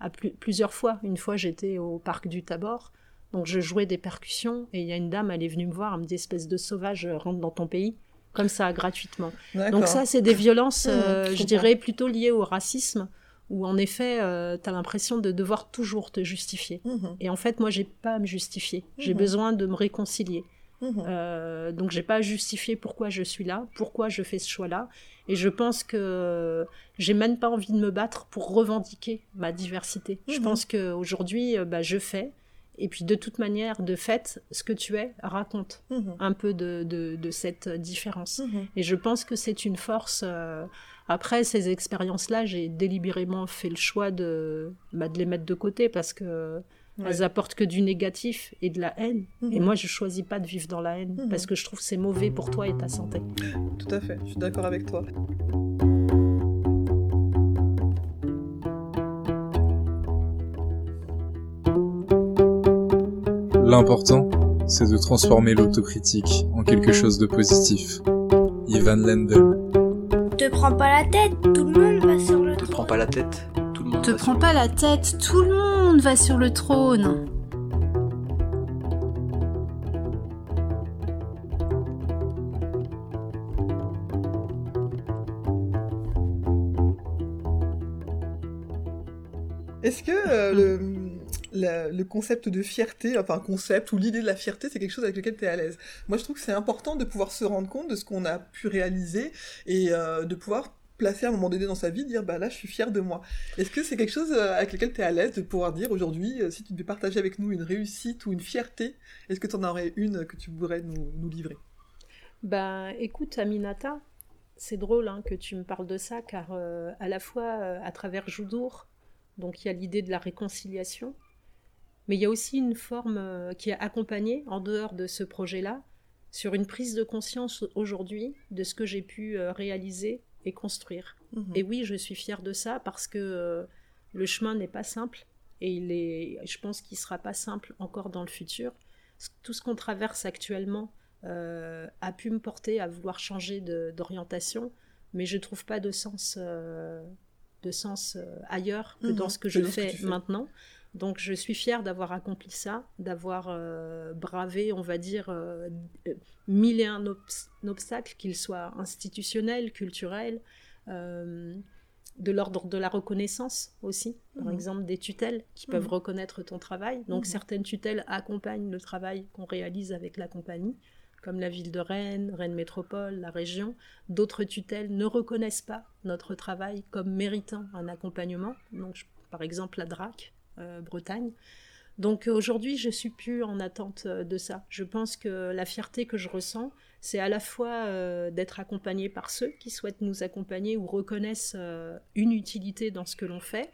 à plusieurs fois. Une fois, j'étais au parc du Tabor, donc je jouais des percussions, et il y a une dame, elle est venue me voir, elle me dit, espèce de sauvage, rentre dans ton pays comme ça, gratuitement. Donc ça, c'est des violences, mhm, je, dirais, plutôt liées au racisme, où en effet, euh, tu as l'impression de devoir toujours te justifier. Mhm. Et en fait, moi, j'ai pas à me justifier. J'ai besoin de me réconcilier. Mhm. Euh, donc, j'ai pas à justifier pourquoi je suis là, pourquoi je fais ce choix-là. Et je pense que j'ai même pas envie de me battre pour revendiquer ma diversité. Je pense qu'aujourd'hui, euh, bah, je fais. Et puis de toute manière, de fait, ce que tu es raconte un peu de, de, cette différence. Et je pense que c'est une force. Euh, après ces expériences-là, j'ai délibérément fait le choix de, bah, de les mettre de côté parce que elles apportent que du négatif et de la haine. Mhm. Et moi, je choisis pas de vivre dans la haine mhm. parce que je trouve que c'est mauvais pour toi et ta santé. Tout à fait, je suis d'accord avec toi. L'important, c'est de transformer l'autocritique en quelque chose de positif. Ivan Lendl te prends pas la tête, tout le monde va sur le. Te prends pas la tête, tout le monde. Te prends pas la tête, tout le monde va sur le trône. Est-ce que euh, le concept de fierté, enfin concept ou l'idée de la fierté, c'est quelque chose avec lequel tu es à l'aise? Moi, je trouve que c'est important de pouvoir se rendre compte de ce qu'on a pu réaliser et euh, de pouvoir placer à un moment donné dans sa vie, dire bah là je suis fier de moi. Est-ce que c'est quelque chose euh, avec lequel tu es à l'aise de pouvoir dire aujourd'hui, euh, si tu devais partager avec nous une réussite ou une fierté, est-ce que tu en aurais une que tu pourrais nous, livrer? Bah écoute Aminata, c'est drôle hein, que tu me parles de ça car à la fois à travers Joudour, donc il y a l'idée de la réconciliation, mais il y a aussi une forme euh, qui est accompagnée, en dehors de ce projet-là, sur une prise de conscience aujourd'hui de ce que j'ai pu euh, réaliser et construire. Mhm. Et oui, je suis fière de ça parce que euh, le chemin n'est pas simple et il est, je pense qu'il sera pas simple encore dans le futur. Tout ce qu'on traverse actuellement a pu me porter à vouloir changer d'orientation, mais je trouve pas de sens, de sens ailleurs que dans mhm. ce que je fais maintenant. Donc je suis fière d'avoir accompli ça, d'avoir euh, bravé, on va dire, euh, mille et un obstacles, qu'ils soient institutionnels, culturels, euh, de l'ordre de la reconnaissance aussi, par mhm. exemple des tutelles qui peuvent mhm. reconnaître ton travail. Donc mhm. certaines tutelles accompagnent le travail qu'on réalise avec la compagnie, comme la ville de Rennes, Rennes Métropole, la région. D'autres tutelles ne reconnaissent pas notre travail comme méritant un accompagnement. Donc par exemple la DRAC, Bretagne. Donc aujourd'hui, je suis plus en attente euh, de ça. Je pense que la fierté que je ressens, c'est à la fois euh, d'être accompagné par ceux qui souhaitent nous accompagner ou reconnaissent une utilité dans ce que l'on fait.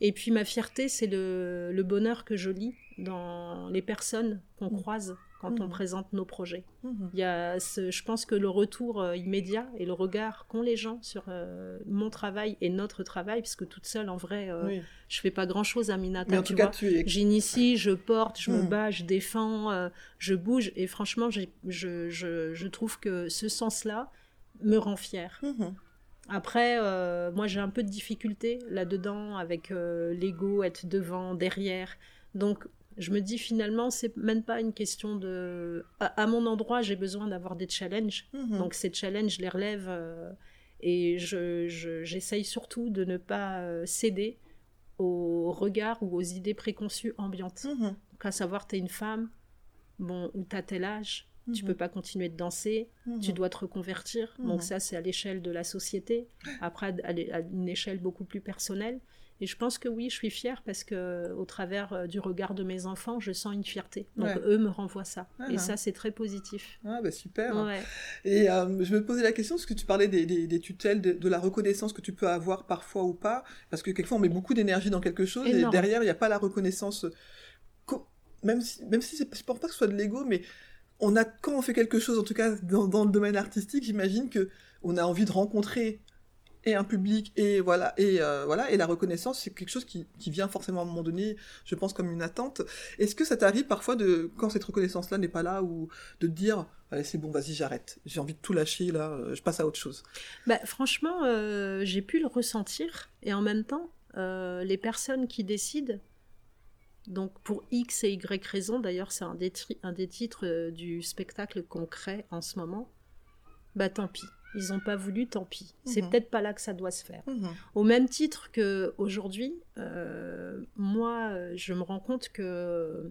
Et puis ma fierté, c'est le, le, bonheur que je lis dans les personnes qu'on mmh. croise quand on mmh. présente nos projets. Mmh. Il y a je pense que le retour euh, immédiat et le regard qu'ont les gens sur euh, mon travail et notre travail, puisque toute seule, en vrai, euh, je fais pas grand-chose à Minata. en tout cas, J'initie, je porte, je me mmh. bats, je défends, je bouge. Et franchement, je, je, je, trouve que ce sens-là me rend fière. Après, moi, j'ai un peu de difficulté là-dedans avec l'ego, être devant, derrière. Donc, je me dis finalement, c'est même pas une question de. À, mon endroit, j'ai besoin d'avoir des challenges. Mhm. Donc ces challenges, je les relève euh, et je, j'essaye surtout de ne pas euh, céder aux regards ou aux idées préconçues ambiantes. Mhm. Donc à savoir, tu es une femme, bon, ou tu as tel âge, tu mhm. peux pas continuer de danser, tu dois te reconvertir. Donc ça, c'est à l'échelle de la société. Après, à une échelle beaucoup plus personnelle. Et je pense que oui, je suis fière parce que au travers euh, du regard de mes enfants, je sens une fierté. Donc eux me renvoient ça. Ah et ça, c'est très positif. Ah bah super. Et euh, je me posais la question, parce que tu parlais des, tutelles, de, la reconnaissance que tu peux avoir parfois ou pas, parce que quelquefois on met beaucoup d'énergie dans quelque chose et derrière il n'y a pas la reconnaissance. Même si, même si je pense pas que ce soit de l'ego, mais on a quand on fait quelque chose, en tout cas dans, dans le domaine artistique, j'imagine que on a envie de rencontrer et un public et voilà et euh, voilà et la reconnaissance c'est quelque chose qui, qui vient forcément à un moment donné je pense comme une attente. Est-ce que ça t'arrive parfois de quand cette reconnaissance là n'est pas là ou de dire allez c'est bon vas-y j'arrête j'ai envie de tout lâcher là euh, je passe à autre chose? Bah, franchement euh, j'ai pu le ressentir et en même temps les personnes qui décident donc pour X et Y raisons d'ailleurs c'est un, des un des titres du spectacle qu'on crée en ce moment bah tant pis ils n'ont pas voulu, tant pis. C'est Mhm. peut-être pas là que ça doit se faire. Au même titre que aujourd'hui, euh, moi, je me rends compte que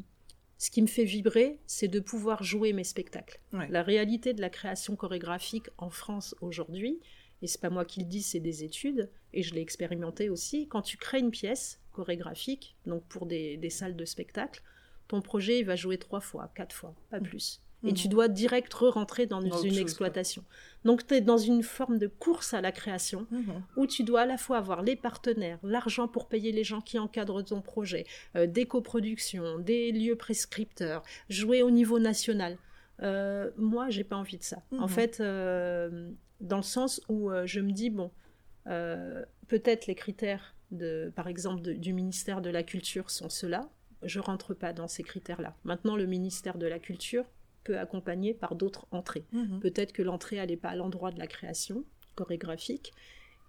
ce qui me fait vibrer, c'est de pouvoir jouer mes spectacles. Ouais. La réalité de la création chorégraphique en France aujourd'hui, et c'est pas moi qui le dis, c'est des études, et je l'ai expérimenté aussi. Quand tu crées une pièce chorégraphique, donc pour des, des salles de spectacle, ton projet il va jouer trois fois, quatre fois, pas plus. Et tu dois direct re-rentrer dans une chose, exploitation. Donc tu es dans une forme de course à la création Mhm. où tu dois à la fois avoir les partenaires, l'argent pour payer les gens qui encadrent ton projet, euh, des coproductions, des lieux prescripteurs, jouer au niveau national. Euh, moi, j'ai pas envie de ça. En Mhm. fait, euh, dans le sens où euh, je me dis bon, peut-être les critères de, par exemple, de- du ministère de la Culture sont ceux-là. Je rentre pas dans ces critères-là. Maintenant, le ministère de la Culture peut accompagner par d'autres entrées. Mhm. Peut-être que l'entrée, n'est pas à l'endroit de la création chorégraphique.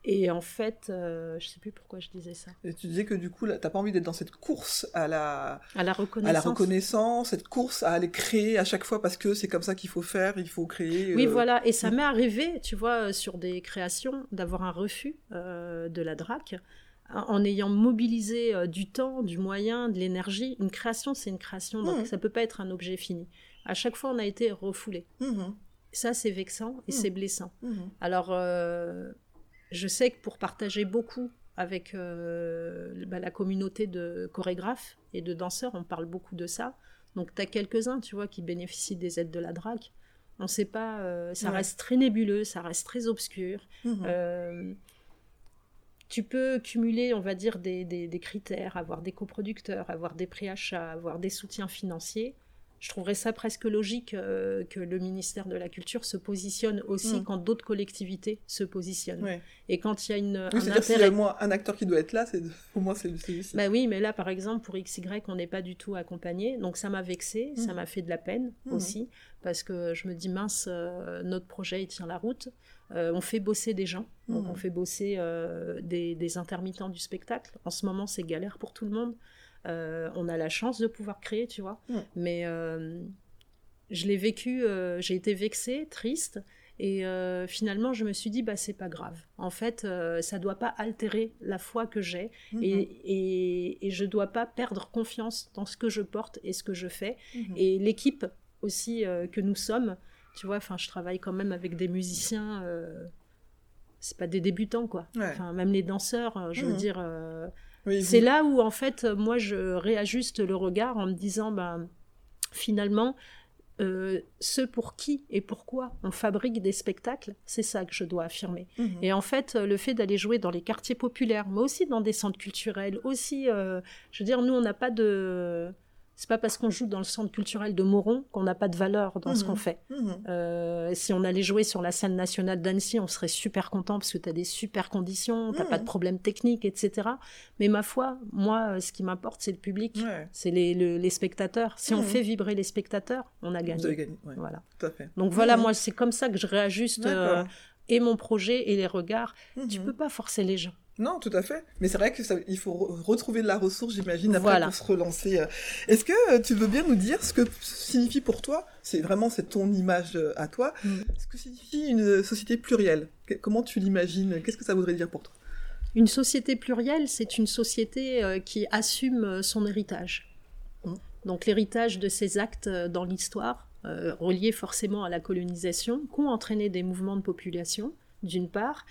Et en fait, euh, je sais plus pourquoi je disais ça. Et tu disais que du coup, t'as pas envie d'être dans cette course à la, À la à reconnaissance. la reconnaissance, cette course à aller créer à chaque fois parce que c'est comme ça qu'il faut faire, il faut créer. Oui, euh, voilà. Et ça mm. m'est arrivé, tu vois, sur des créations, d'avoir un refus euh, de la DRAC en en ayant mobilisé euh, du temps, du moyen, de l'énergie. Une création, c'est une création, donc Mhm. ça peut pas être un objet fini. À chaque fois, on a été refoulé. Mhm. Ça, c'est vexant et Mhm. c'est blessant. Mhm. Alors, euh, je sais que pour partager beaucoup avec euh, bah, la communauté de chorégraphes et de danseurs, on parle beaucoup de ça. Donc, tu as quelques-uns, tu vois, qui bénéficient des aides de la DRAC. On ne sait pas, ça Ouais. reste très nébuleux, ça reste très obscur. Tu peux cumuler, on va dire, des critères, avoir des coproducteurs, avoir des prix achats, avoir des soutiens financiers. Je trouverais ça presque logique euh, que le ministère de la Culture se positionne aussi Mm. quand d'autres collectivités se positionnent. Ouais. Et quand il y a une, Oui, un c'est-à-dire s'il y a intérêt... au moins un acteur qui doit être là, c'est au moins c'est celui-ci. Bah oui, mais là, par exemple, pour XY, on n'est pas du tout accompagné. Donc ça m'a vexé, ça Mhm. m'a fait de la peine Mhm. aussi, parce que je me dis, mince, euh, notre projet, il tient la route. Euh, on fait bosser des gens, donc on fait bosser des, des intermittents du spectacle. En ce moment, c'est galère pour tout le monde. Euh, on a la chance de pouvoir créer, tu vois. Mais euh, je l'ai vécu, euh, j'ai été vexée, triste. Et euh, finalement, je me suis dit, bah, c'est pas grave. En fait, euh, ça doit pas altérer la foi que j'ai Mhm. et, et, et je dois pas perdre confiance dans ce que je porte et ce que je fais. Mhm. Et l'équipe aussi euh, que nous sommes, tu vois, enfin, je travaille quand même avec des musiciens, c'est pas des débutants, quoi. Ouais. Enfin, même les danseurs, je veux Mhm. dire, Oui, c'est là où, en fait, moi, je réajuste le regard en me disant, ben, finalement, euh, ceux pour qui et pourquoi on fabrique des spectacles, c'est ça que je dois affirmer. Mhm. Et en fait, euh, le fait d'aller jouer dans les quartiers populaires, mais aussi dans des centres culturels, aussi, euh, je veux dire, nous, on n'a pas de... C'est pas parce qu'on joue dans le centre culturel de Moron qu'on n'a pas de valeur dans ce Mhm. qu'on fait. Mhm. Euh, si on allait jouer sur la scène nationale d'Annecy, on serait super content parce que tu as des super conditions, t'as Mhm. pas de problème technique, etc. Mais ma foi, moi, euh, ce qui m'importe, c'est le public, Ouais. c'est les, le- les spectateurs. Si on Mhm. fait vibrer les spectateurs, on a gagné. gagné, ouais, Voilà. tout à fait. Donc voilà, Mhm. moi, c'est comme ça que je réajuste euh, et mon projet et les regards. Tu Mhm. peux pas forcer les gens. Non, tout à fait. Mais c'est vrai que ça, il faut re- retrouver de la ressource, j'imagine, après Voilà. pour se relancer. euh. Est-ce que euh, tu veux bien nous dire ce que signifie pour toi C'est vraiment c'est ton image euh, à toi. Mm. Ce que signifie une société plurielle? Comment tu l'imagines? Qu'est-ce que ça voudrait dire pour toi? Une société plurielle, c'est une société qui assume son héritage. Donc l'héritage de ses actes dans l'histoire, reliés forcément à la colonisation, qui ont entraîné des mouvements de population, d'une part,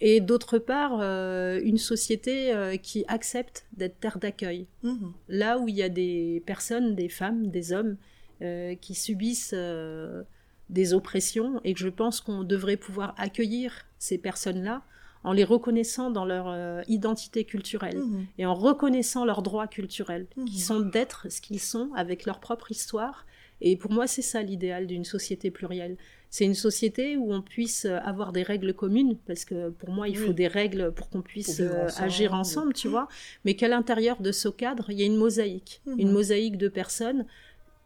et d'autre part, euh, une société euh, qui accepte d'être terre d'accueil. Mhm. Là où il y a des personnes, des femmes, des hommes, euh, qui subissent des oppressions, et que je pense qu'on devrait pouvoir accueillir ces personnes-là en les reconnaissant dans leur identité culturelle Mhm. et en reconnaissant leurs droits culturels, Mhm. qui sont d'être ce qu'ils sont avec leur propre histoire. Et pour moi, c'est ça l'idéal d'une société plurielle. C'est une société où on puisse avoir des règles communes, parce que pour moi, il faut des règles pour qu'on puisse Pour euh, ensemble. agir ensemble, tu vois, mais qu'à l'intérieur de ce cadre, il y a une mosaïque, Mhm. une mosaïque de personnes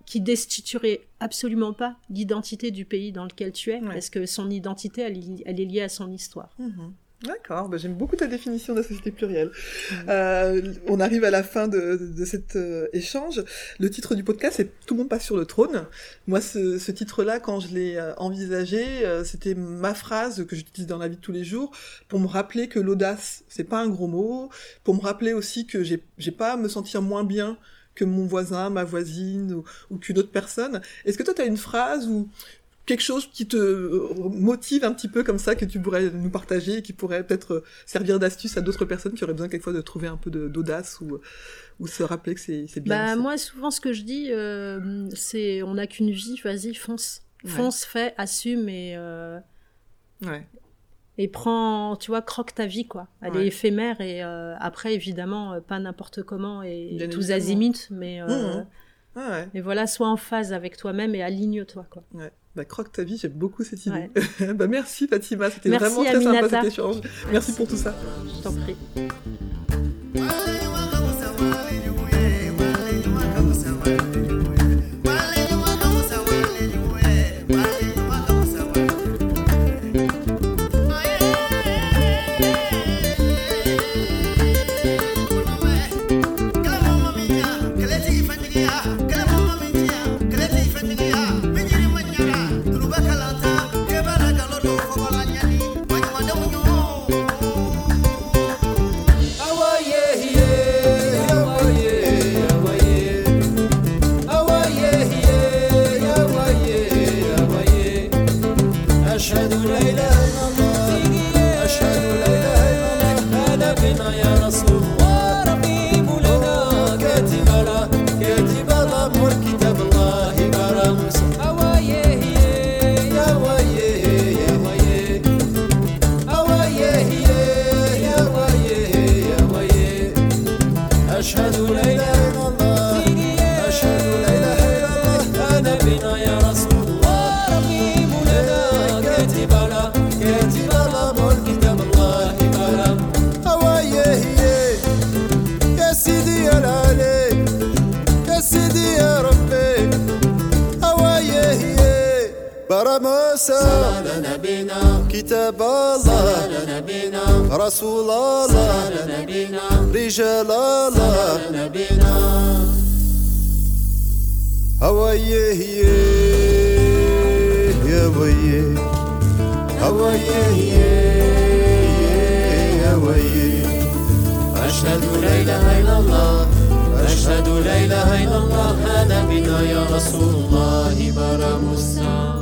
qui destituerait absolument pas l'identité du pays dans lequel tu es, Ouais. parce que son identité, elle, est- elle est liée à son histoire. Mhm. D'accord, bah, j'aime beaucoup ta définition de la société plurielle. Mm. Euh, on arrive à la fin de, de cet euh, échange. Le titre du podcast, c'est Tout le monde passe sur le trône. Moi, ce, ce titre-là, quand je l'ai euh, envisagé, euh, c'était ma phrase que j'utilise dans la vie de tous les jours pour me rappeler que l'audace, c'est pas un gros mot, pour me rappeler aussi que j'ai j'ai pas à me sentir moins bien que mon voisin, ma voisine ou, ou qu'une autre personne. Est-ce que toi, tu as une phrase ou quelque chose qui te euh, motive un petit peu comme ça, que tu pourrais nous partager et qui pourrait peut-être euh, servir d'astuce à d'autres personnes qui auraient besoin quelquefois de trouver un peu d'audace ou, ou se rappeler que c'est bien. Bah, moi, souvent, ce que je dis, euh, c'est on n'a qu'une vie, vas-y, fonce. Ouais. Fonce, fais, assume et, euh, Ouais. et prends, tu vois, croque ta vie, quoi. Elle Ouais. est éphémère et euh, après, évidemment, pas n'importe comment et Bien tous azimuts, mais, Mhm. Ah ouais, mais voilà, sois en phase avec toi-même et aligne-toi, quoi. ouais. Bah, croque ta vie, j'aime beaucoup cette idée. Ouais. (laughs) bah, merci Fatima, c'était Merci, vraiment très sympa cet échange. Merci pour tout ça. Je t'en prie. الله نبينا هوايه يا ويه هوايه يا ويه أشهد لا إله إلا الله أشهد لا إله إلا الله أنا بنا يا رسول الله برا موسى.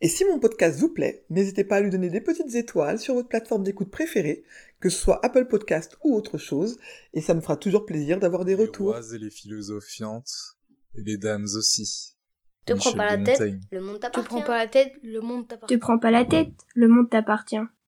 Et si mon podcast vous plaît, n'hésitez pas à lui donner des petites étoiles sur votre plateforme d'écoute préférée, que ce soit Apple Podcast ou autre chose, et ça me fera toujours plaisir d'avoir des Les retours. rois et les philosophiantes, et les dames aussi. Te prends Michel pas la de tête, Montaigne. le monde Te t'appartient. prends pas la tête, le monde Te t'appartient. prends pas la tête, le monde t'appartient.